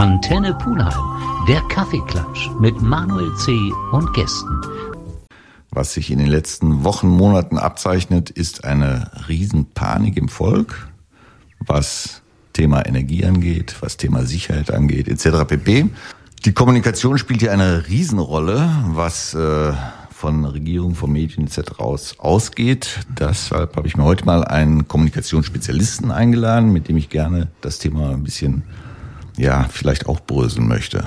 Antenne Pulheim, der Kaffeeklatsch mit Manuel C. und Gästen. Was sich in den letzten Wochen, Monaten abzeichnet, ist eine Riesenpanik im Volk, was Thema Energie angeht, was Thema Sicherheit angeht, etc. pp. Die Kommunikation spielt hier eine Riesenrolle, was äh, von Regierung, von Medien etc. Aus, ausgeht. Deshalb habe ich mir heute mal einen Kommunikationsspezialisten eingeladen, mit dem ich gerne das Thema ein bisschen ja, vielleicht auch bröseln möchte.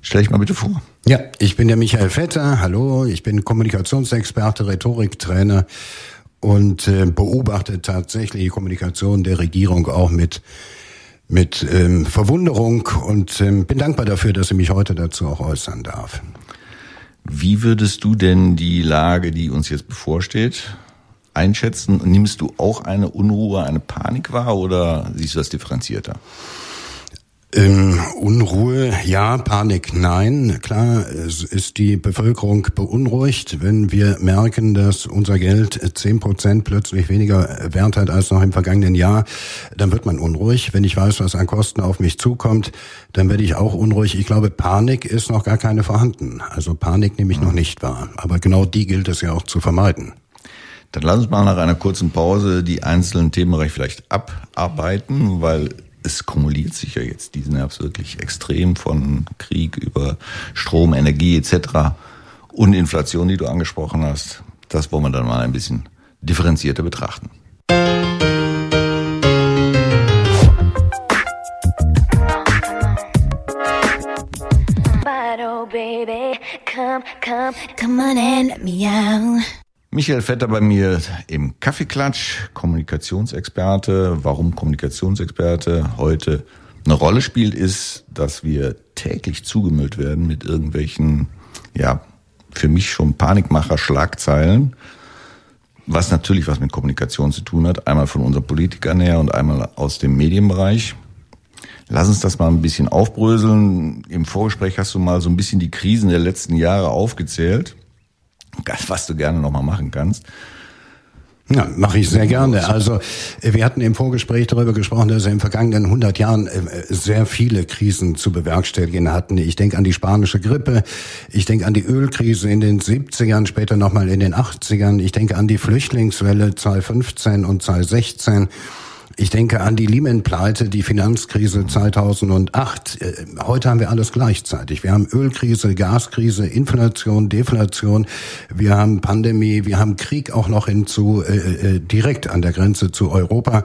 Stell dich mal bitte vor. Ja, ich bin der Michael Vetter. Hallo, ich bin Kommunikationsexperte, Rhetoriktrainer und äh, beobachte tatsächlich die Kommunikation der Regierung auch mit mit ähm, Verwunderung und ähm, bin dankbar dafür, dass ich mich heute dazu auch äußern darf. Wie würdest du denn die Lage, die uns jetzt bevorsteht, einschätzen? Nimmst du auch eine Unruhe, eine Panik wahr oder siehst du das differenzierter? Ähm, Unruhe, ja, Panik, nein. Klar, es ist die Bevölkerung beunruhigt, wenn wir merken, dass unser Geld zehn Prozent plötzlich weniger Wert hat als noch im vergangenen Jahr, dann wird man unruhig. Wenn ich weiß, was an Kosten auf mich zukommt, dann werde ich auch unruhig. Ich glaube, Panik ist noch gar keine vorhanden. Also Panik nehme ich noch nicht wahr. Aber genau die gilt es ja auch zu vermeiden. Dann lass uns mal nach einer kurzen Pause die einzelnen Themenbereiche vielleicht abarbeiten, weil es kumuliert sich ja jetzt diesen Herbst wirklich extrem von Krieg über Strom, Energie etc. und Inflation, die du angesprochen hast. Das wollen wir dann mal ein bisschen differenzierter betrachten. Michael Vetter bei mir im Kaffeeklatsch, Kommunikationsexperte. Warum Kommunikationsexperte heute eine Rolle spielt, ist, dass wir täglich zugemüllt werden mit irgendwelchen, ja, für mich schon Panikmacher Schlagzeilen, was natürlich was mit Kommunikation zu tun hat. Einmal von unseren Politikern her und einmal aus dem Medienbereich. Lass uns das mal ein bisschen aufbröseln. Im Vorgespräch hast du mal so ein bisschen die Krisen der letzten Jahre aufgezählt was du gerne nochmal machen kannst. Ja, mache ich sehr gerne. Also wir hatten im Vorgespräch darüber gesprochen, dass wir in den vergangenen 100 Jahren äh, sehr viele Krisen zu bewerkstelligen hatten. Ich denke an die spanische Grippe, ich denke an die Ölkrise in den 70ern, später nochmal in den 80ern, ich denke an die Flüchtlingswelle 2015 und 2016. Ich denke an die Lehman-Pleite, die Finanzkrise 2008. Äh, heute haben wir alles gleichzeitig. Wir haben Ölkrise, Gaskrise, Inflation, Deflation. Wir haben Pandemie, wir haben Krieg auch noch hinzu, äh, äh, direkt an der Grenze zu Europa.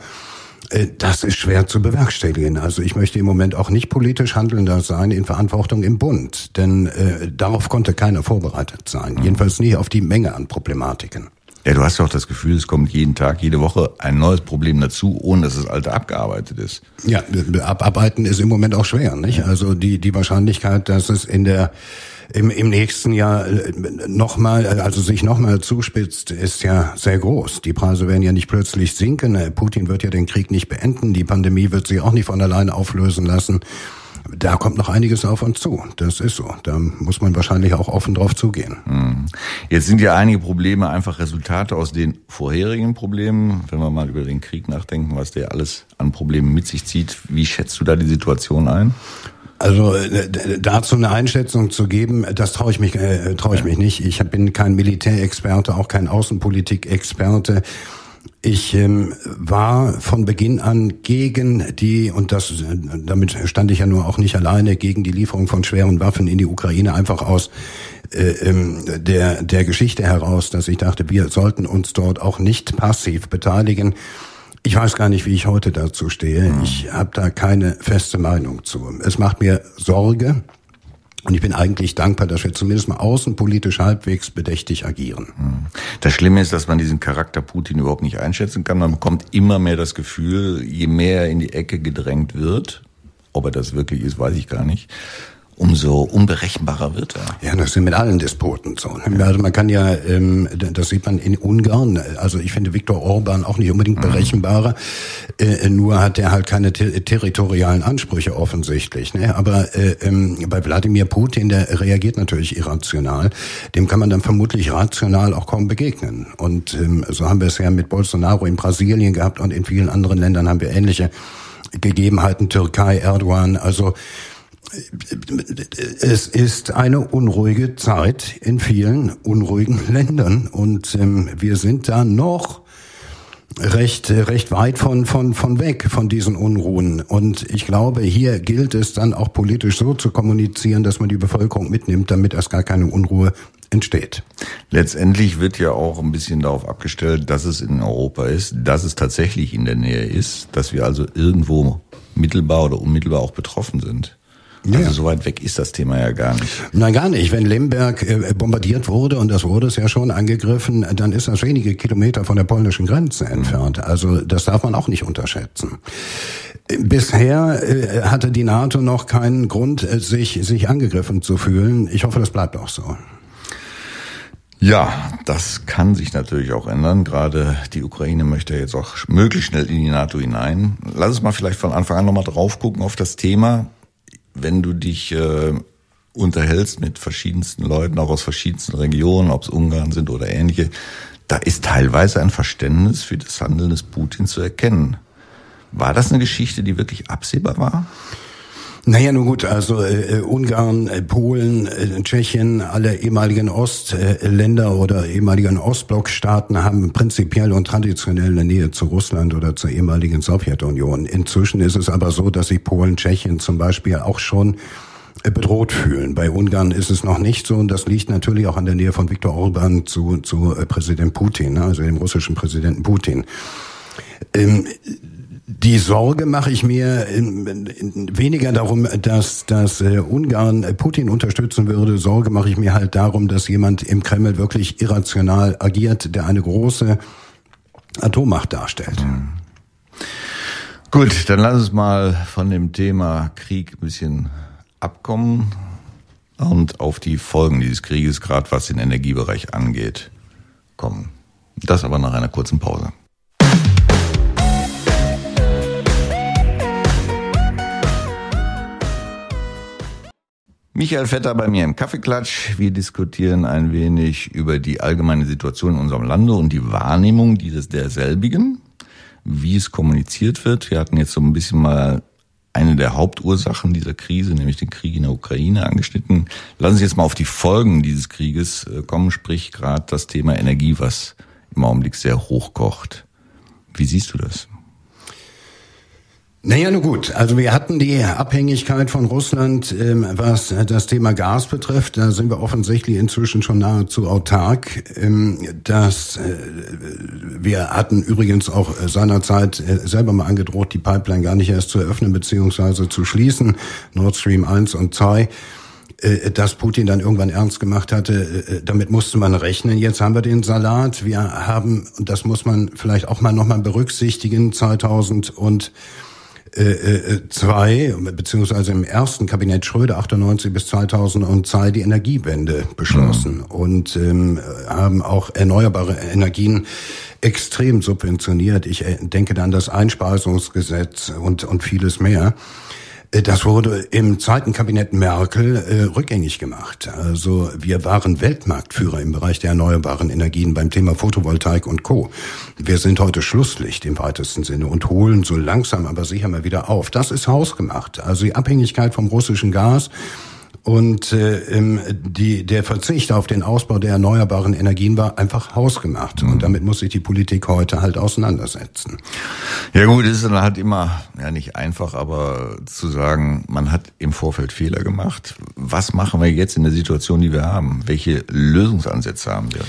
Äh, das ist schwer zu bewerkstelligen. Also ich möchte im Moment auch nicht politisch handelnder sein in Verantwortung im Bund, denn äh, darauf konnte keiner vorbereitet sein. Jedenfalls nie auf die Menge an Problematiken. Ja, du hast ja auch das Gefühl, es kommt jeden Tag, jede Woche ein neues Problem dazu, ohne dass das alte abgearbeitet ist. Ja, abarbeiten ist im Moment auch schwer, nicht? Also die, die Wahrscheinlichkeit, dass es in der, im, im nächsten Jahr äh, nochmal, also sich nochmal zuspitzt, ist ja sehr groß. Die Preise werden ja nicht plötzlich sinken. Putin wird ja den Krieg nicht beenden. Die Pandemie wird sich auch nicht von alleine auflösen lassen da kommt noch einiges auf uns zu. Das ist so. Da muss man wahrscheinlich auch offen drauf zugehen. Hm. Jetzt sind ja einige Probleme einfach Resultate aus den vorherigen Problemen. Wenn wir mal über den Krieg nachdenken, was der alles an Problemen mit sich zieht, wie schätzt du da die Situation ein? Also äh, dazu eine Einschätzung zu geben, das traue ich mich äh, traue ich mich nicht. Ich bin kein Militärexperte, auch kein Außenpolitikexperte. Ich ähm, war von Beginn an gegen die, und das damit stand ich ja nur auch nicht alleine, gegen die Lieferung von schweren Waffen in die Ukraine, einfach aus äh, ähm, der, der Geschichte heraus, dass ich dachte, wir sollten uns dort auch nicht passiv beteiligen. Ich weiß gar nicht, wie ich heute dazu stehe. Hm. Ich habe da keine feste Meinung zu. Es macht mir Sorge, und ich bin eigentlich dankbar, dass wir zumindest mal außenpolitisch halbwegs bedächtig agieren. Hm. Das Schlimme ist, dass man diesen Charakter Putin überhaupt nicht einschätzen kann. Man bekommt immer mehr das Gefühl, je mehr er in die Ecke gedrängt wird, ob er das wirklich ist, weiß ich gar nicht, umso unberechenbarer wird er. Ja, das sind mit allen Despoten so. Also man kann ja, ähm, das sieht man in Ungarn, also ich finde Viktor Orban auch nicht unbedingt mhm. berechenbarer, äh, nur hat er halt keine ter territorialen Ansprüche offensichtlich. Ne? Aber äh, ähm, bei Wladimir Putin, der reagiert natürlich irrational, dem kann man dann vermutlich rational auch kaum begegnen. Und ähm, so haben wir es ja mit Bolsonaro in Brasilien gehabt und in vielen anderen Ländern haben wir ähnliche Gegebenheiten, Türkei, Erdogan, also es ist eine unruhige Zeit in vielen unruhigen Ländern und ähm, wir sind da noch recht recht weit von von von weg von diesen Unruhen und ich glaube hier gilt es dann auch politisch so zu kommunizieren, dass man die Bevölkerung mitnimmt, damit erst gar keine Unruhe entsteht. Letztendlich wird ja auch ein bisschen darauf abgestellt, dass es in Europa ist, dass es tatsächlich in der Nähe ist, dass wir also irgendwo mittelbar oder unmittelbar auch betroffen sind. Also ja. so weit weg ist das Thema ja gar nicht. Nein, gar nicht. Wenn Lemberg äh, bombardiert wurde, und das wurde es ja schon angegriffen, dann ist das wenige Kilometer von der polnischen Grenze entfernt. Also das darf man auch nicht unterschätzen. Bisher äh, hatte die NATO noch keinen Grund, äh, sich, sich angegriffen zu fühlen. Ich hoffe, das bleibt auch so. Ja, das kann sich natürlich auch ändern. Gerade die Ukraine möchte jetzt auch möglichst schnell in die NATO hinein. Lass uns mal vielleicht von Anfang an nochmal drauf gucken auf das Thema. Wenn du dich äh, unterhältst mit verschiedensten Leuten, auch aus verschiedensten Regionen, ob es Ungarn sind oder ähnliche, da ist teilweise ein Verständnis für das Handeln des Putin zu erkennen. War das eine Geschichte, die wirklich absehbar war? Naja, nun gut, also äh, äh, Ungarn, äh, Polen, äh, Tschechien, alle ehemaligen Ostländer äh, oder ehemaligen Ostblockstaaten haben prinzipiell und traditionell eine Nähe zu Russland oder zur ehemaligen Sowjetunion. Inzwischen ist es aber so, dass sich Polen, Tschechien zum Beispiel auch schon äh, bedroht fühlen. Bei Ungarn ist es noch nicht so und das liegt natürlich auch an der Nähe von Viktor Orban zu, zu Präsident Putin, ne, also dem russischen Präsidenten Putin. Ähm, die Sorge mache ich mir weniger darum, dass, dass äh, Ungarn Putin unterstützen würde. Sorge mache ich mir halt darum, dass jemand im Kreml wirklich irrational agiert, der eine große Atommacht darstellt. Mhm. Gut, dann lass uns mal von dem Thema Krieg ein bisschen abkommen und auf die Folgen dieses Krieges, gerade was den Energiebereich angeht, kommen. Das aber nach einer kurzen Pause. Michael Vetter bei mir im Kaffeeklatsch. Wir diskutieren ein wenig über die allgemeine Situation in unserem Lande und die Wahrnehmung dieses derselbigen, wie es kommuniziert wird. Wir hatten jetzt so ein bisschen mal eine der Hauptursachen dieser Krise, nämlich den Krieg in der Ukraine, angeschnitten. Lassen Sie jetzt mal auf die Folgen dieses Krieges äh, kommen, sprich gerade das Thema Energie, was im Augenblick sehr hochkocht. Wie siehst du das? Naja, nun gut. Also wir hatten die Abhängigkeit von Russland, ähm, was das Thema Gas betrifft. Da sind wir offensichtlich inzwischen schon nahezu autark. Ähm, das, äh, wir hatten übrigens auch seinerzeit äh, selber mal angedroht, die Pipeline gar nicht erst zu eröffnen beziehungsweise zu schließen. Nord Stream 1 und 2 äh, dass Putin dann irgendwann ernst gemacht hatte, äh, damit musste man rechnen. Jetzt haben wir den Salat. Wir haben, und das muss man vielleicht auch mal nochmal berücksichtigen, 2000 und äh, äh, zwei, beziehungsweise im ersten Kabinett Schröder 98 bis 2002 die Energiewende beschlossen mhm. und ähm, haben auch erneuerbare Energien extrem subventioniert. Ich äh, denke dann das Einspeisungsgesetz und, und vieles mehr. Äh, das wurde im zweiten Kabinett Merkel äh, rückgängig gemacht. Also wir waren Weltmarktführer im Bereich der erneuerbaren Energien beim Thema Photovoltaik und Co. Wir sind heute Schlusslicht im weitesten Sinne und holen so langsam aber sicher mal wieder auf. Das ist hausgemacht. Also die Abhängigkeit vom russischen Gas und äh, die, der Verzicht auf den Ausbau der erneuerbaren Energien war einfach hausgemacht. Mhm. Und damit muss sich die Politik heute halt auseinandersetzen. Ja gut, es ist dann halt immer, ja nicht einfach, aber zu sagen, man hat im Vorfeld Fehler gemacht. Was machen wir jetzt in der Situation, die wir haben? Welche Lösungsansätze haben wir?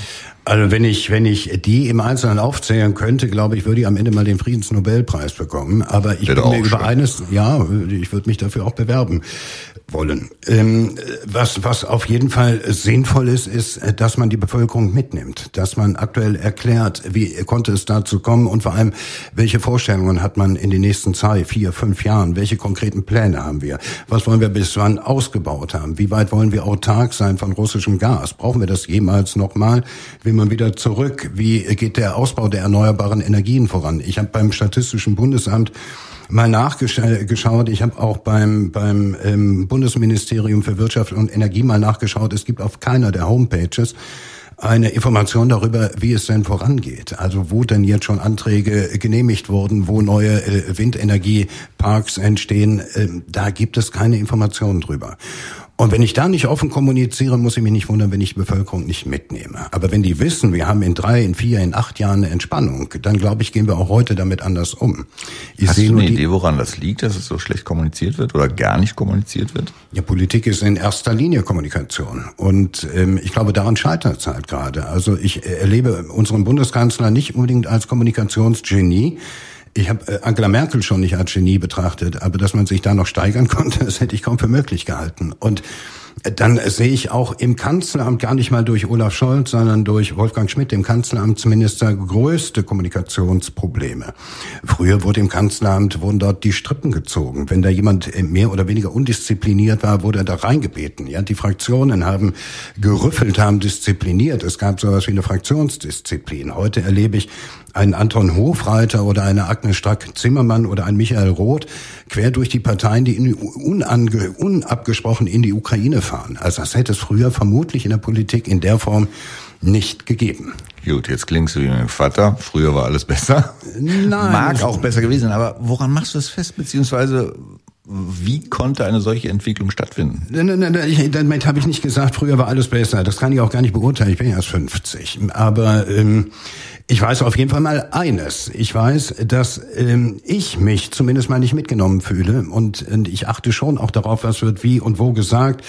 Also wenn ich, wenn ich die im Einzelnen aufzählen könnte, glaube ich, würde ich am Ende mal den Friedensnobelpreis bekommen. Aber ich bin mir über eines, ja, ich würde mich dafür auch bewerben wollen. Ähm, was, was auf jeden Fall sinnvoll ist, ist, dass man die Bevölkerung mitnimmt, dass man aktuell erklärt, wie konnte es dazu kommen und vor allem, welche Vorstellungen hat man in den nächsten zwei, vier, fünf Jahren, welche konkreten Pläne haben wir, was wollen wir bis wann ausgebaut haben, wie weit wollen wir autark sein von russischem Gas, brauchen wir das jemals nochmal, will man wieder zurück, wie geht der Ausbau der erneuerbaren Energien voran. Ich habe beim Statistischen Bundesamt mal nachgeschaut. Ich habe auch beim, beim ähm, Bundesministerium für Wirtschaft und Energie mal nachgeschaut. Es gibt auf keiner der Homepages eine Information darüber, wie es denn vorangeht. Also wo denn jetzt schon Anträge genehmigt wurden, wo neue äh, Windenergieparks entstehen. Äh, da gibt es keine Informationen drüber. Und wenn ich da nicht offen kommuniziere, muss ich mich nicht wundern, wenn ich die Bevölkerung nicht mitnehme. Aber wenn die wissen, wir haben in drei, in vier, in acht Jahren eine Entspannung, dann glaube ich, gehen wir auch heute damit anders um. Ich Hast du eine Idee, woran das liegt, dass es so schlecht kommuniziert wird oder gar nicht kommuniziert wird? Ja, Politik ist in erster Linie Kommunikation. Und ähm, ich glaube, daran scheitert es halt gerade. Also ich erlebe unseren Bundeskanzler nicht unbedingt als Kommunikationsgenie. Ich habe äh, Angela Merkel schon nicht als Genie betrachtet, aber dass man sich da noch steigern konnte, das hätte ich kaum für möglich gehalten. Und äh, dann sehe ich auch im Kanzleramt gar nicht mal durch Olaf Scholz, sondern durch Wolfgang Schmidt, dem Kanzleramtsminister, größte Kommunikationsprobleme. Früher wurde im Kanzleramt, wurden dort die Strippen gezogen. Wenn da jemand äh, mehr oder weniger undiszipliniert war, wurde er da reingebeten. Ja, die Fraktionen haben gerüffelt, haben diszipliniert. Es gab sowas wie eine Fraktionsdisziplin. Heute erlebe ich einen Anton Hofreiter oder eine Agnes Strack-Zimmermann oder ein Michael Roth quer durch die Parteien, die in, unange, unabgesprochen in die Ukraine fahren. Also das hätte es früher vermutlich in der Politik in der Form nicht gegeben. Gut, jetzt klingst du wie mein Vater. Früher war alles besser. Nein. Mag auch besser gewesen, aber woran machst du das fest? Beziehungsweise wie konnte eine solche Entwicklung stattfinden? Nein, nein, nein, ich, damit habe ich nicht gesagt, früher war alles besser. Das kann ich auch gar nicht beurteilen. Ich bin erst 50. Aber ähm, ich weiß auf jeden Fall mal eines. Ich weiß, dass ähm, ich mich zumindest mal nicht mitgenommen fühle und, und ich achte schon auch darauf, was wird wie und wo gesagt.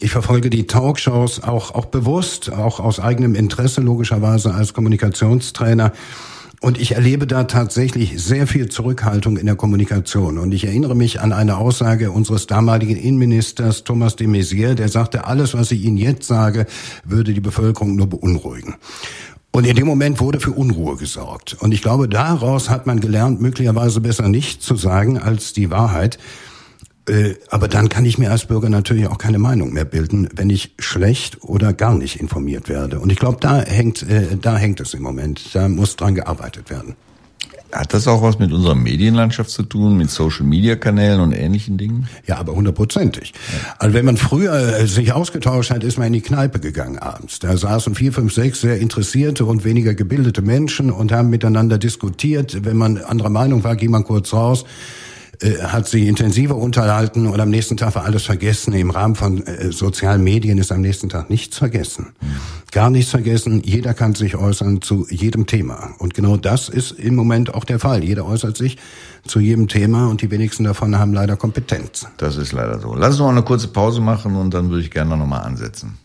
Ich verfolge die Talkshows auch, auch bewusst, auch aus eigenem Interesse logischerweise als Kommunikationstrainer. Und ich erlebe da tatsächlich sehr viel Zurückhaltung in der Kommunikation. Und ich erinnere mich an eine Aussage unseres damaligen Innenministers Thomas de Maizière, der sagte, alles, was ich Ihnen jetzt sage, würde die Bevölkerung nur beunruhigen. Und in dem Moment wurde für Unruhe gesorgt. Und ich glaube, daraus hat man gelernt, möglicherweise besser nicht zu sagen als die Wahrheit. Äh, aber dann kann ich mir als Bürger natürlich auch keine Meinung mehr bilden, wenn ich schlecht oder gar nicht informiert werde. Und ich glaube, da hängt, äh, da hängt es im Moment. Da muss dran gearbeitet werden. Hat das auch was mit unserer Medienlandschaft zu tun, mit Social-Media-Kanälen und ähnlichen Dingen? Ja, aber hundertprozentig. Ja. Also wenn man früher äh, sich ausgetauscht hat, ist man in die Kneipe gegangen abends. Da saßen vier, fünf, sechs sehr interessierte und weniger gebildete Menschen und haben miteinander diskutiert. Wenn man anderer Meinung war, ging man kurz raus äh, hat sich intensiver unterhalten und am nächsten Tag war alles vergessen. Im Rahmen von äh, sozialen Medien ist am nächsten Tag nichts vergessen. Gar nichts vergessen. Jeder kann sich äußern zu jedem Thema. Und genau das ist im Moment auch der Fall. Jeder äußert sich zu jedem Thema und die wenigsten davon haben leider Kompetenz. Das ist leider so. Lass uns noch eine kurze Pause machen und dann würde ich gerne noch mal ansetzen.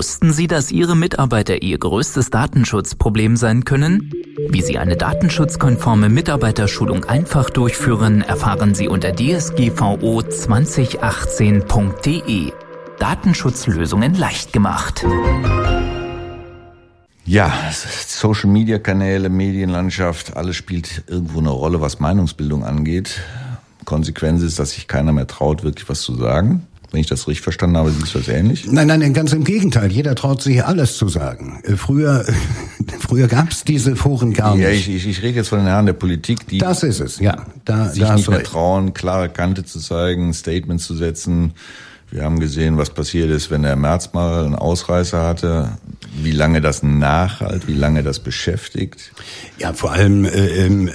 Wussten Sie, dass Ihre Mitarbeiter Ihr größtes Datenschutzproblem sein können? Wie Sie eine datenschutzkonforme Mitarbeiterschulung einfach durchführen, erfahren Sie unter dsgvo2018.de. Datenschutzlösungen leicht gemacht. Ja, Social Media Kanäle, Medienlandschaft, alles spielt irgendwo eine Rolle, was Meinungsbildung angeht. Konsequenz ist, dass sich keiner mehr traut, wirklich was zu sagen. Wenn ich das richtig verstanden habe, siehst du das ähnlich? Nein, nein, ganz im Gegenteil. Jeder traut sich alles zu sagen. Äh, früher, früher gab es diese Foren gar nicht. Ja, ich, ich, ich rede jetzt von den Herren der Politik, die das ist es, ja. Da, sich da nicht mehr trauen, klare Kante zu zeigen, Statements zu setzen. Wir haben gesehen, was passiert ist, wenn der März mal einen Ausreißer hatte wie lange das nachhalt, wie lange das beschäftigt? Ja, vor allem, äh, ähm,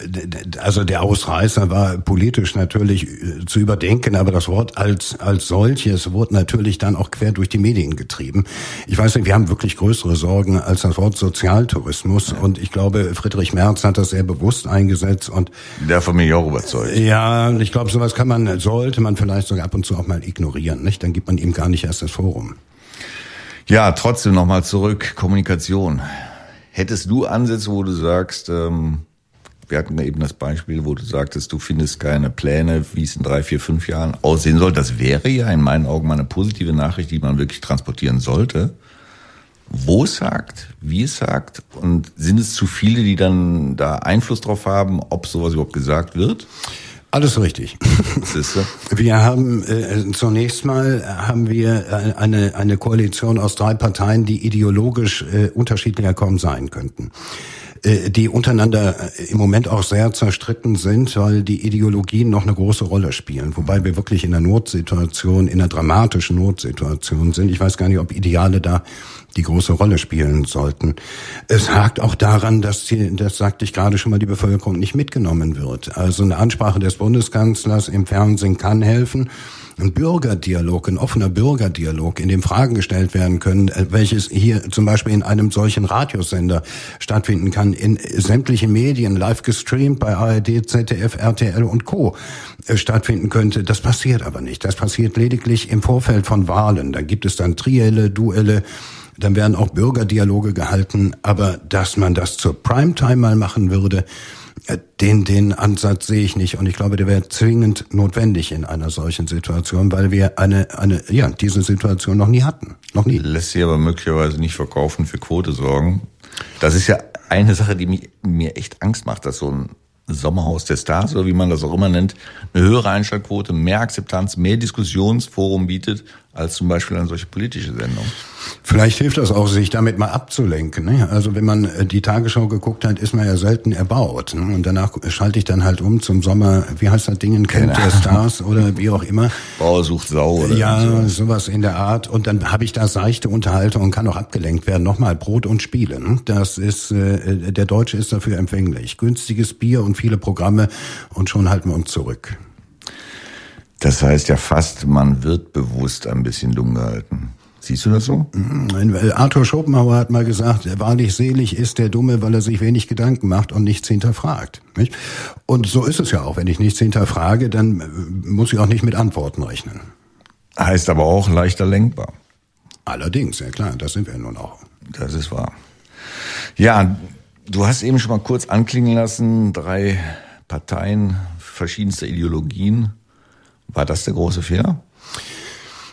also der Ausreißer war politisch natürlich äh, zu überdenken, aber das Wort als, als solches wurde natürlich dann auch quer durch die Medien getrieben. Ich weiß nicht, wir haben wirklich größere Sorgen als das Wort Sozialtourismus ja. und ich glaube, Friedrich Merz hat das sehr bewusst eingesetzt und davon bin ich auch überzeugt. Ja, ich glaube, sowas kann man, sollte man vielleicht sogar ab und zu auch mal ignorieren, nicht? Dann gibt man ihm gar nicht erst das Forum. Ja, trotzdem nochmal zurück, Kommunikation. Hättest du Ansätze, wo du sagst, ähm, wir hatten eben das Beispiel, wo du sagtest, du findest keine Pläne, wie es in drei, vier, fünf Jahren aussehen soll. Das wäre ja in meinen Augen mal eine positive Nachricht, die man wirklich transportieren sollte. Wo es sagt, wie es sagt und sind es zu viele, die dann da Einfluss drauf haben, ob sowas überhaupt gesagt wird? Alles richtig. Wir haben äh, zunächst mal haben wir äh, eine eine Koalition aus drei Parteien, die ideologisch äh, unterschiedlicher kaum sein könnten die untereinander äh, im Moment auch sehr zerstritten sind, weil die Ideologien noch eine große Rolle spielen. Wobei wir wirklich in einer Notsituation, in einer dramatischen Notsituation sind. Ich weiß gar nicht, ob Ideale da die große Rolle spielen sollten. Es hakt auch daran, dass, die, das sagte ich gerade schon mal, die Bevölkerung nicht mitgenommen wird. Also eine Ansprache des Bundeskanzlers im Fernsehen kann helfen ein Bürgerdialog, ein offener Bürgerdialog, in dem Fragen gestellt werden können, äh, welches hier zum Beispiel in einem solchen Radiosender stattfinden kann, in sämtlichen Medien, live gestreamt bei ARD, ZDF, RTL und Co. Äh, stattfinden könnte. Das passiert aber nicht. Das passiert lediglich im Vorfeld von Wahlen. Da gibt es dann Trielle, Duelle, dann werden auch Bürgerdialoge gehalten, aber dass man das zur Primetime mal machen würde, den, den Ansatz sehe ich nicht und ich glaube, der wäre zwingend notwendig in einer solchen Situation, weil wir eine, eine, ja, diese Situation noch nie hatten. Noch nie. Lässt sich aber möglicherweise nicht verkaufen, für Quote sorgen. Das ist ja eine Sache, die mich, mir echt Angst macht, dass so ein Sommerhaus der Stars oder wie man das auch immer nennt, eine höhere Einschaltquote, mehr Akzeptanz, mehr Diskussionsforum bietet als zum Beispiel eine solche politische Sendung. Vielleicht hilft das auch, sich damit mal abzulenken. Ne? Also wenn man äh, die Tagesschau geguckt hat, ist man ja selten erbaut. Ne? Und danach schalte ich dann halt um zum Sommer, wie heißt das Ding, Camp der Stars oder wie auch immer. Bauer sucht Sau oder Ja, so. sowas in der Art. Und dann habe ich da seichte Unterhaltung und kann auch abgelenkt werden. Nochmal Brot und Spiele. Ne? Das ist, äh, der Deutsche ist dafür empfänglich. Günstiges Bier und viele Programme und schon halten wir uns zurück. Das heißt ja fast, man wird bewusst ein bisschen dumm gehalten. Siehst du das so? Arthur Schopenhauer hat mal gesagt, wahrlich selig ist der Dumme, weil er sich wenig Gedanken macht und nichts hinterfragt. Nicht? Und so ist es ja auch. Wenn ich nichts hinterfrage, dann äh, muss ich auch nicht mit Antworten rechnen. Heißt aber auch leichter lenkbar. Allerdings, ja klar, das sind wir nun auch. Das ist wahr. Ja, du hast eben schon mal kurz anklingen lassen, drei Parteien verschiedenster Ideologien. War das der große Fehler?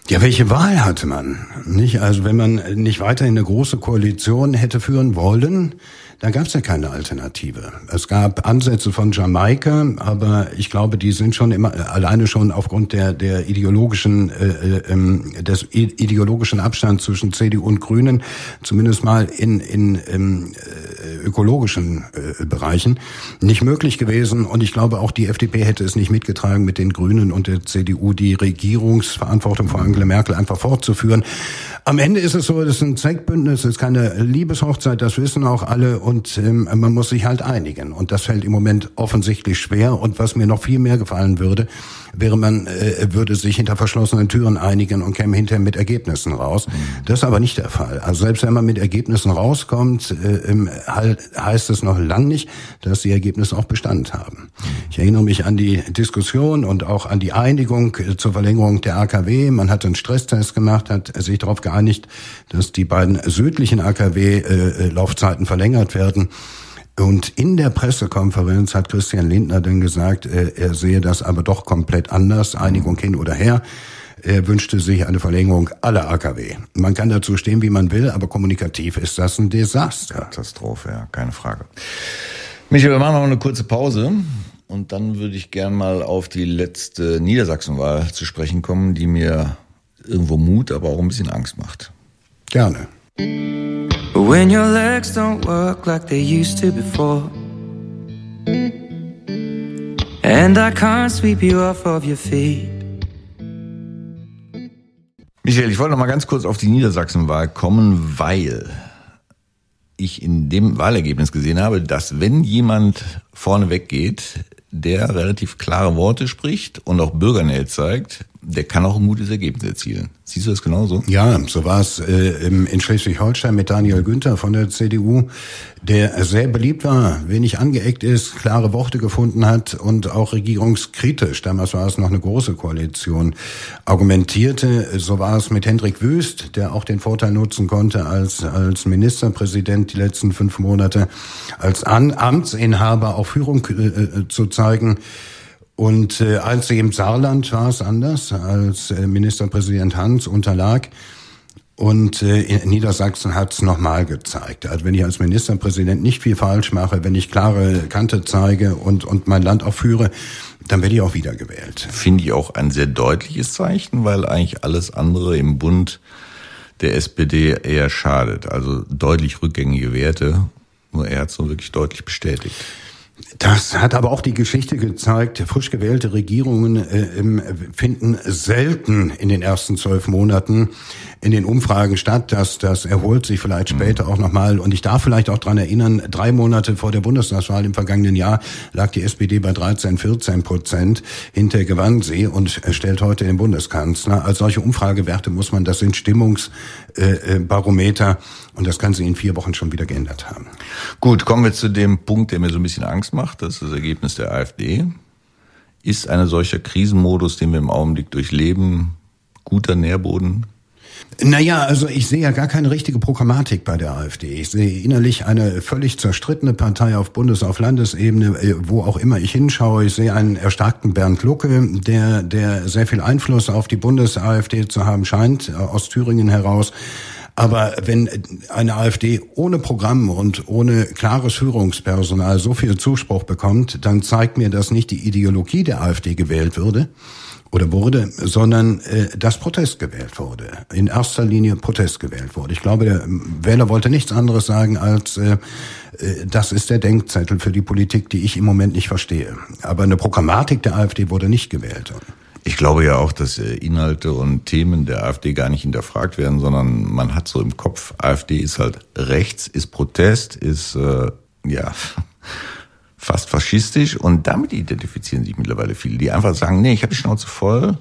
Ja, welche Wahl hatte man? Nicht? Also wenn man nicht weiterhin eine große Koalition hätte führen wollen, da gab es ja keine Alternative. Es gab Ansätze von Jamaika, aber ich glaube, die sind schon immer alleine schon aufgrund der der ideologischen äh, äh, ähm, des ideologischen Abstands zwischen CDU und Grünen, zumindest mal in in ähm, äh, ökologischen äh, Bereichen, nicht möglich gewesen. Und ich glaube, auch die FDP hätte es nicht mitgetragen, mit den Grünen und der CDU die Regierungsverantwortung von Angela Merkel einfach fortzuführen. Am Ende ist es so, das ist ein Zweckbündnis, es ist keine Liebeshochzeit, das wissen auch alle und ähm, man muss sich halt einigen. Und das fällt im Moment offensichtlich schwer. Und was mir noch viel mehr gefallen würde, wäre man äh, würde sich hinter verschlossenen Türen einigen und käme hinterher mit Ergebnissen raus. Mhm. Das ist aber nicht der Fall. Also selbst wenn man mit Ergebnissen rauskommt, äh, halt, heißt es noch lang nicht, dass die Ergebnisse auch Bestand haben. Ich erinnere mich an die Diskussion und auch an die Einigung äh, zur Verlängerung der AKW. Man hat einen Stresstest gemacht, hat sich darauf geeinigt, dass die beiden südlichen AKW-Laufzeiten äh, werden. Und in der Pressekonferenz hat Christian Lindner dann gesagt, äh, er sehe das aber doch komplett anders, Einigung hin oder her. Er wünschte sich eine Verlängerung aller AKW. Man kann dazu stehen, wie man will, aber kommunikativ ist das ein Desaster. Katastrophe, ja, keine Frage. Michael, wir machen noch eine kurze Pause. Und dann würde ich gern mal auf die letzte Niedersachsenwahl zu sprechen kommen, die mir irgendwo Mut, aber auch ein bisschen Angst macht. Gerne. When your legs don't work like they used to before And I can't sweep you off of your feet. Michael, ich wollte noch mal ganz kurz auf die Niedersachsenwahl kommen, weil ich in dem Wahlergebnis gesehen habe, dass wenn jemand vorne weggeht, der relativ klare Worte spricht und auch Bürgernähe zeigt, der kann auch ein gutes Ergebnis erzielen. Siehst du das genauso? Ja, so war es äh, in Schleswig-Holstein mit Daniel Günther von der CDU, der sehr beliebt war, wenig angeeckt ist, klare Worte gefunden hat und auch regierungskritisch, damals war es noch eine große Koalition, argumentierte. So war es mit Hendrik Wüst, der auch den Vorteil nutzen konnte als, als Ministerpräsident die letzten fünf Monate, als An Amtsinhaber auch Führung äh, äh zu zeigen. Und äh, als im Saarland war es anders, als äh, Ministerpräsident Hans unterlag. Und äh, in Niedersachsen hat es nochmal gezeigt. Also wenn ich als Ministerpräsident nicht viel falsch mache, wenn ich klare Kante zeige und, und mein Land auch führe, dann werde ich auch wiedergewählt. Finde ich auch ein sehr deutliches Zeichen, weil eigentlich alles andere im Bund der SPD eher schadet. Also deutlich rückgängige Werte. Nur er hat es so wirklich deutlich bestätigt. Das hat aber auch die Geschichte gezeigt. Frisch gewählte Regierungen äh, finden selten in den ersten zwölf Monaten in den Umfragen statt. Das, das erholt sich vielleicht mhm. später auch nochmal. Und ich darf vielleicht auch dran erinnern, drei Monate vor der Bundestagswahl im vergangenen Jahr lag die SPD bei 13, 14 Prozent. Hinter gewann sie und stellt heute den Bundeskanzler. Als solche Umfragewerte muss man, das sind Stimmungsbarometer. Und das kann sich in vier Wochen schon wieder geändert haben. Gut, kommen wir zu dem Punkt, der mir so ein bisschen Angst macht. Das ist das Ergebnis der AfD. Ist eine solcher Krisenmodus, den wir im Augenblick durchleben, guter Nährboden naja, also ich sehe ja gar keine richtige Programmatik bei der AfD. Ich sehe innerlich eine völlig zerstrittene Partei auf Bundes-, auf Landesebene, äh, wo auch immer ich hinschaue. Ich sehe einen erstarkten Bernd Lucke, der, der sehr viel Einfluss auf die Bundes-AfD zu haben scheint, äh, aus Thüringen heraus. Aber wenn eine AfD ohne Programm und ohne klares Führungspersonal so viel Zuspruch bekommt, dann zeigt mir das nicht die Ideologie der AfD gewählt würde, oder wurde, sondern äh, dass Protest gewählt wurde. In erster Linie Protest gewählt wurde. Ich glaube, der Wähler wollte nichts anderes sagen als äh, äh, das ist der Denkzettel für die Politik, die ich im Moment nicht verstehe. Aber eine Programmatik der AfD wurde nicht gewählt. Ich glaube ja auch, dass äh, Inhalte und Themen der AfD gar nicht hinterfragt werden, sondern man hat so im Kopf, AfD ist halt rechts, ist Protest, ist äh, ja fast faschistisch. Und damit identifizieren sich mittlerweile viele, die einfach sagen, nee, ich habe die Schnauze voll,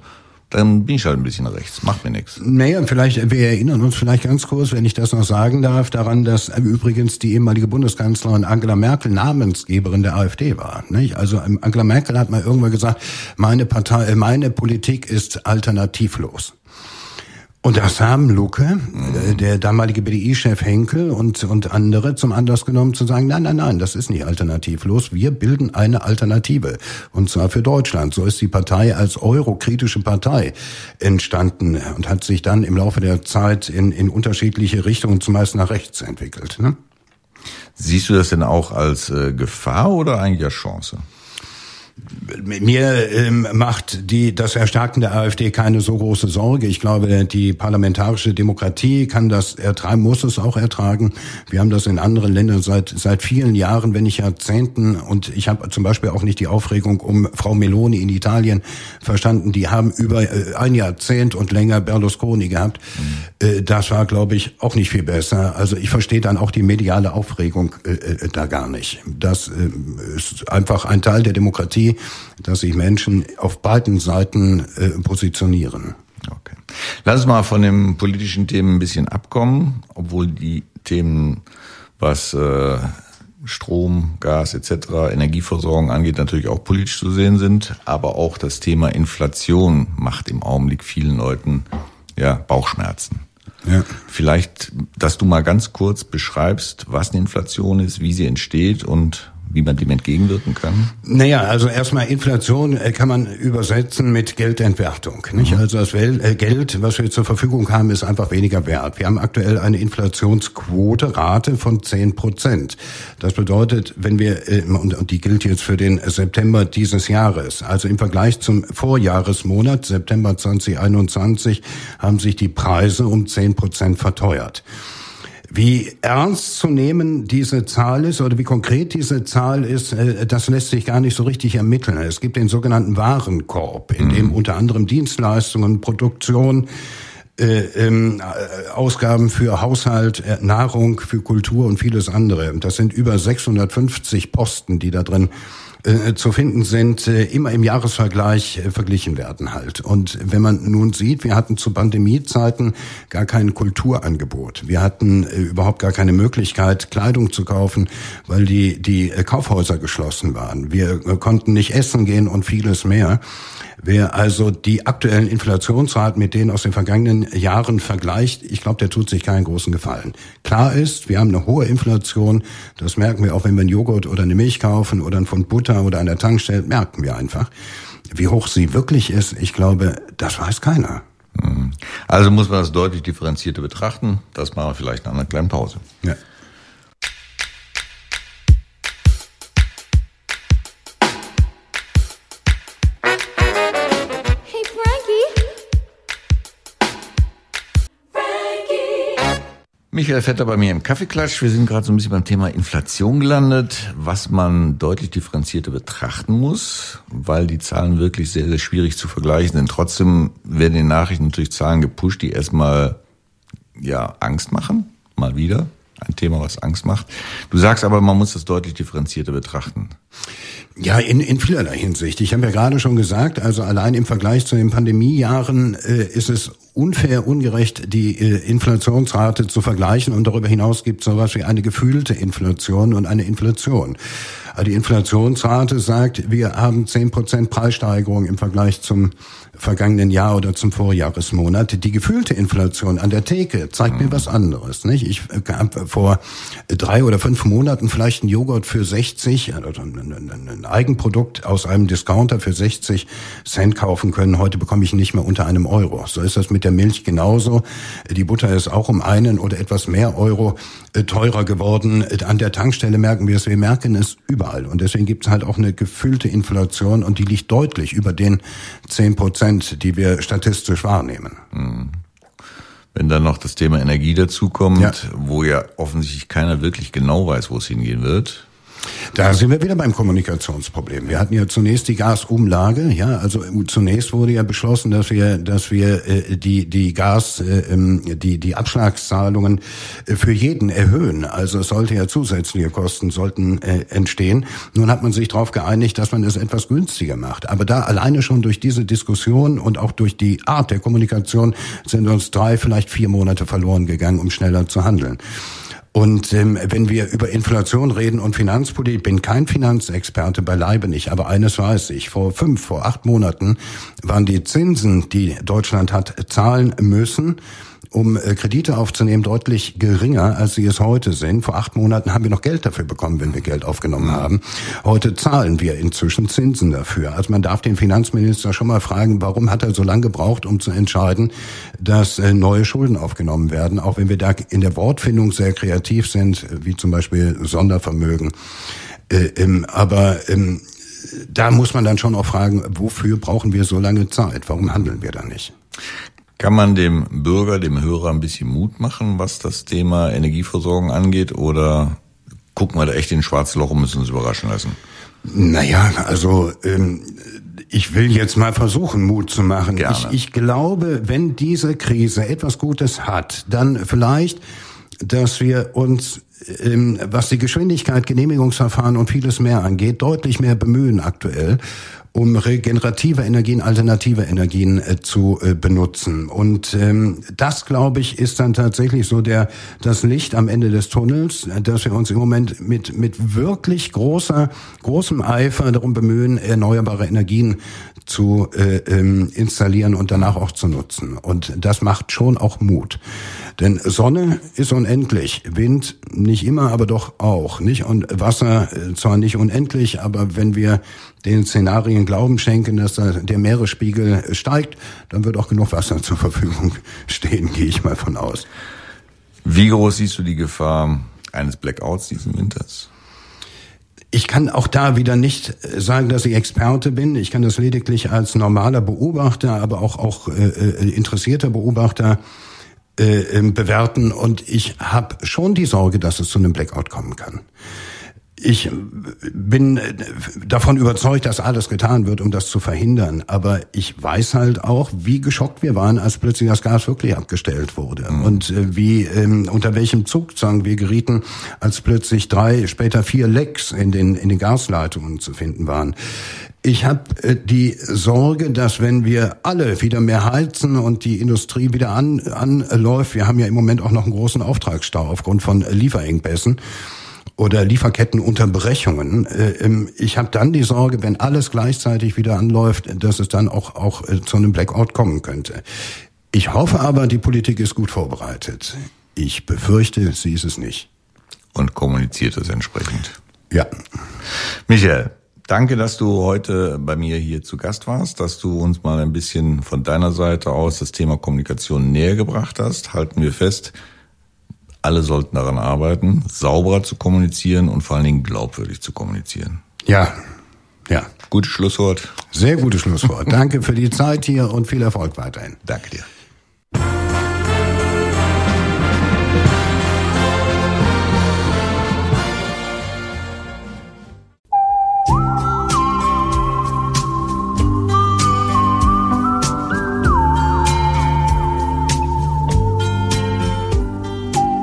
dann bin ich halt ein bisschen rechts, macht mir nichts. Naja, vielleicht, wir erinnern uns vielleicht ganz kurz, wenn ich das noch sagen darf, daran, dass übrigens die ehemalige Bundeskanzlerin Angela Merkel Namensgeberin der AfD war. Nicht? Also ähm, Angela Merkel hat mal irgendwann gesagt, meine Partei, äh, meine Politik ist alternativlos. Und das haben Luke, mhm. der damalige BDI-Chef Henkel und, und andere zum Anlass genommen zu sagen, nein, nein, nein, das ist nicht alternativlos. Wir bilden eine Alternative. Und zwar für Deutschland. So ist die Partei als eurokritische Partei entstanden und hat sich dann im Laufe der Zeit in, in unterschiedliche Richtungen zumeist nach rechts entwickelt. Ne? Siehst du das denn auch als äh, Gefahr oder eigentlich als Chance? Mir ähm, macht die, das Erstarken der AfD keine so große Sorge. Ich glaube, die parlamentarische Demokratie kann das ertragen, muss es auch ertragen. Wir haben das in anderen Ländern seit, seit vielen Jahren, wenn nicht Jahrzehnten. Und ich habe zum Beispiel auch nicht die Aufregung um Frau Meloni in Italien verstanden. Die haben über äh, ein Jahrzehnt und länger Berlusconi gehabt. Mhm. Das war, glaube ich, auch nicht viel besser. Also ich verstehe dann auch die mediale Aufregung äh, äh da gar nicht. Das äh, ist einfach ein Teil der Demokratie dass sich Menschen auf beiden Seiten äh, positionieren. Okay. Lass uns mal von den politischen Themen ein bisschen abkommen, obwohl die Themen, was äh, Strom, Gas etc., Energieversorgung angeht, natürlich auch politisch zu sehen sind. Aber auch das Thema Inflation macht im Augenblick vielen Leuten ja, Bauchschmerzen. Ja. Vielleicht, dass du mal ganz kurz beschreibst, was eine Inflation ist, wie sie entsteht und wie man dem entgegenwirken kann? Naja, also erstmal Inflation äh, kann man übersetzen mit Geldentwertung. Nicht? Mhm. Also das äh, Geld, was wir zur Verfügung haben, ist einfach weniger wert. Wir haben aktuell eine Inflationsquote, Rate von 10 Prozent. Das bedeutet, wenn wir, äh, und die gilt jetzt für den September dieses Jahres, also im Vergleich zum Vorjahresmonat, September 2021, haben sich die Preise um 10 Prozent verteuert. Wie ernst zu nehmen diese Zahl ist oder wie konkret diese Zahl ist, äh, das lässt sich gar nicht so richtig ermitteln. Es gibt den sogenannten Warenkorb, in dem mhm. unter anderem Dienstleistungen, Produktion, äh, ähm, äh, Ausgaben für Haushalt, äh, Nahrung, für Kultur und vieles andere. Das sind über 650 Posten, die da drin äh, zu finden sind, äh, immer im Jahresvergleich äh, verglichen werden halt. Und wenn man nun sieht, wir hatten zu Pandemiezeiten gar kein Kulturangebot. Wir hatten überhaupt gar keine Möglichkeit, Kleidung zu kaufen, weil die, die Kaufhäuser geschlossen waren. Wir konnten nicht essen gehen und vieles mehr. Wer also die aktuellen Inflationsraten mit denen aus den vergangenen Jahren vergleicht, ich glaube, der tut sich keinen großen Gefallen. Klar ist, wir haben eine hohe Inflation. Das merken wir auch, wenn wir einen Joghurt oder eine Milch kaufen oder ein Pfund Butter oder an der Tankstelle, merken wir einfach. Wie hoch sie wirklich ist, ich glaube, das weiß keiner. Mhm. Also muss man das deutlich differenzierter betrachten. Das machen wir vielleicht nach einer kleinen Pause. Ja. Michael Vetter bei mir im Kaffeeklatsch. Wir sind gerade so ein bisschen beim Thema Inflation gelandet, was man deutlich differenzierter betrachten muss, weil die Zahlen wirklich sehr, sehr schwierig zu vergleichen sind. Trotzdem werden in den Nachrichten natürlich Zahlen gepusht, die erstmal ja Angst machen, mal wieder. Ein Thema, was Angst macht. Du sagst aber, man muss das deutlich differenzierter betrachten. Ja, in, in vielerlei Hinsicht. Ich habe ja gerade schon gesagt, also allein im Vergleich zu den Pandemiejahren äh, ist es unfair, ungerecht, die äh, Inflationsrate zu vergleichen. Und darüber hinaus gibt es sowas wie eine gefühlte Inflation und eine Inflation. Also die Inflationsrate sagt, wir haben zehn Prozent Preissteigerung im Vergleich zum vergangenen Jahr oder zum Vorjahresmonat. Die gefühlte Inflation an der Theke zeigt mir was anderes. Nicht? Ich habe vor drei oder fünf Monaten vielleicht einen Joghurt für 60, also ein Eigenprodukt aus einem Discounter für 60 Cent kaufen können. Heute bekomme ich nicht mehr unter einem Euro. So ist das mit der Milch genauso. Die Butter ist auch um einen oder etwas mehr Euro äh, teurer geworden. An der Tankstelle merken wir es, wir merken es überall. Und deswegen gibt es halt auch eine gefühlte Inflation und die liegt deutlich über den 10 Prozent, die wir statistisch wahrnehmen. Mhm. Wenn dann noch das Thema Energie dazukommt, ja. wo ja offensichtlich keiner wirklich genau weiß, wo es hingehen wird, da sind wir wieder beim Kommunikationsproblem. Wir hatten ja zunächst die Gasumlage, ja, also zunächst wurde ja beschlossen, dass wir, dass wir äh, die die Gas, äh, ähm, die die Abschlagszahlungen äh, für jeden erhöhen. Also es sollte ja zusätzliche Kosten sollten äh, entstehen. Nun hat man sich darauf geeinigt, dass man es etwas günstiger macht. Aber da alleine schon durch diese Diskussion und auch durch die Art der Kommunikation sind uns drei, vielleicht vier Monate verloren gegangen, um schneller zu handeln. Und ähm, wenn wir über Inflation reden und Finanzpolitik, bin kein Finanzexperte, beileibe nicht, aber eines weiß ich. Vor fünf, vor acht Monaten waren die Zinsen, die Deutschland hat zahlen müssen, um äh, Kredite aufzunehmen, deutlich geringer, als sie es heute sind. Vor acht Monaten haben wir noch Geld dafür bekommen, wenn wir Geld aufgenommen haben. Heute zahlen wir inzwischen Zinsen dafür. Also man darf den Finanzminister schon mal fragen, warum hat er so lange gebraucht, um zu entscheiden, dass äh, neue Schulden aufgenommen werden, auch wenn wir da in der Wortfindung sehr kreativ sind, wie zum Beispiel Sondervermögen. Äh, aber ähm, da muss man dann schon auch fragen, wofür brauchen wir so lange Zeit? Warum handeln wir da nicht? Kann man dem Bürger, dem Hörer ein bisschen Mut machen, was das Thema Energieversorgung angeht? Oder gucken wir da echt in ein schwarzes Loch und müssen uns überraschen lassen? Naja, also ähm, ich will jetzt mal versuchen, Mut zu machen. Gerne. Ich, ich glaube, wenn diese Krise etwas Gutes hat, dann vielleicht, dass wir uns ähm, was die Geschwindigkeit, Genehmigungsverfahren und vieles mehr angeht, deutlich mehr bemühen aktuell um regenerative Energien, alternative Energien äh, zu äh, benutzen. Und ähm, das, glaube ich, ist dann tatsächlich so der das Licht am Ende des Tunnels, dass wir uns im Moment mit mit wirklich großer großem Eifer darum bemühen, erneuerbare Energien zu äh, ähm, installieren und danach auch zu nutzen. Und das macht schon auch Mut. Denn Sonne ist unendlich, Wind nicht immer, aber doch auch, nicht? Und Wasser äh, zwar nicht unendlich, aber wenn wir den Szenarien Glauben schenken, dass der Meeresspiegel steigt, dann wird auch genug Wasser zur Verfügung stehen, gehe ich mal von aus. Wie groß siehst du die Gefahr eines Blackouts diesen Winters? Ich kann auch da wieder nicht sagen, dass ich Experte bin. Ich kann das lediglich als normaler Beobachter, aber auch, auch äh, äh interessierter Beobachter äh, ähm, bewerten. Und ich habe schon die Sorge, dass es zu einem Blackout kommen kann. Ich bin davon überzeugt, dass alles getan wird, um das zu verhindern. Aber ich weiß halt auch, wie geschockt wir waren, als plötzlich das Gas wirklich abgestellt wurde. Mhm. Und äh, wie, ähm, unter welchem Zugzwang wir gerieten, als plötzlich drei, später vier Lecks in den, in den Gasleitungen zu finden waren. Ich habe äh, die Sorge, dass wenn wir alle wieder mehr heizen und die Industrie wieder an, anläuft, wir haben ja im Moment auch noch einen großen Auftragsstau aufgrund von Lieferengpässen, oder Lieferkettenunterbrechungen. Äh, ich habe dann die Sorge, wenn alles gleichzeitig wieder anläuft, dass es dann auch, auch äh, zu einem Blackout kommen könnte. Ich hoffe aber, die Politik ist gut vorbereitet. Ich befürchte, sie ist es nicht. Und kommuniziert es entsprechend. Ja. Michael, danke, dass du heute bei mir hier zu Gast warst, dass du uns mal ein bisschen von deiner Seite aus das Thema Kommunikation näher gebracht hast. Halten wir fest, alle sollten daran arbeiten, sauberer zu kommunizieren und vor allen Dingen glaubwürdig zu kommunizieren. Ja, ja. Gutes Schlusswort. Sehr gutes Schlusswort. Danke für die Zeit hier und viel Erfolg weiterhin. Danke dir.